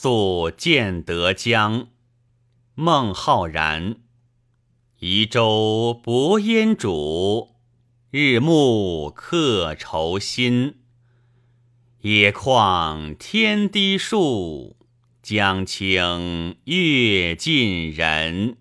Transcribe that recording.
宿建德江孟浩然。移舟泊烟渚日暮客愁新。野旷天低树江清月近人。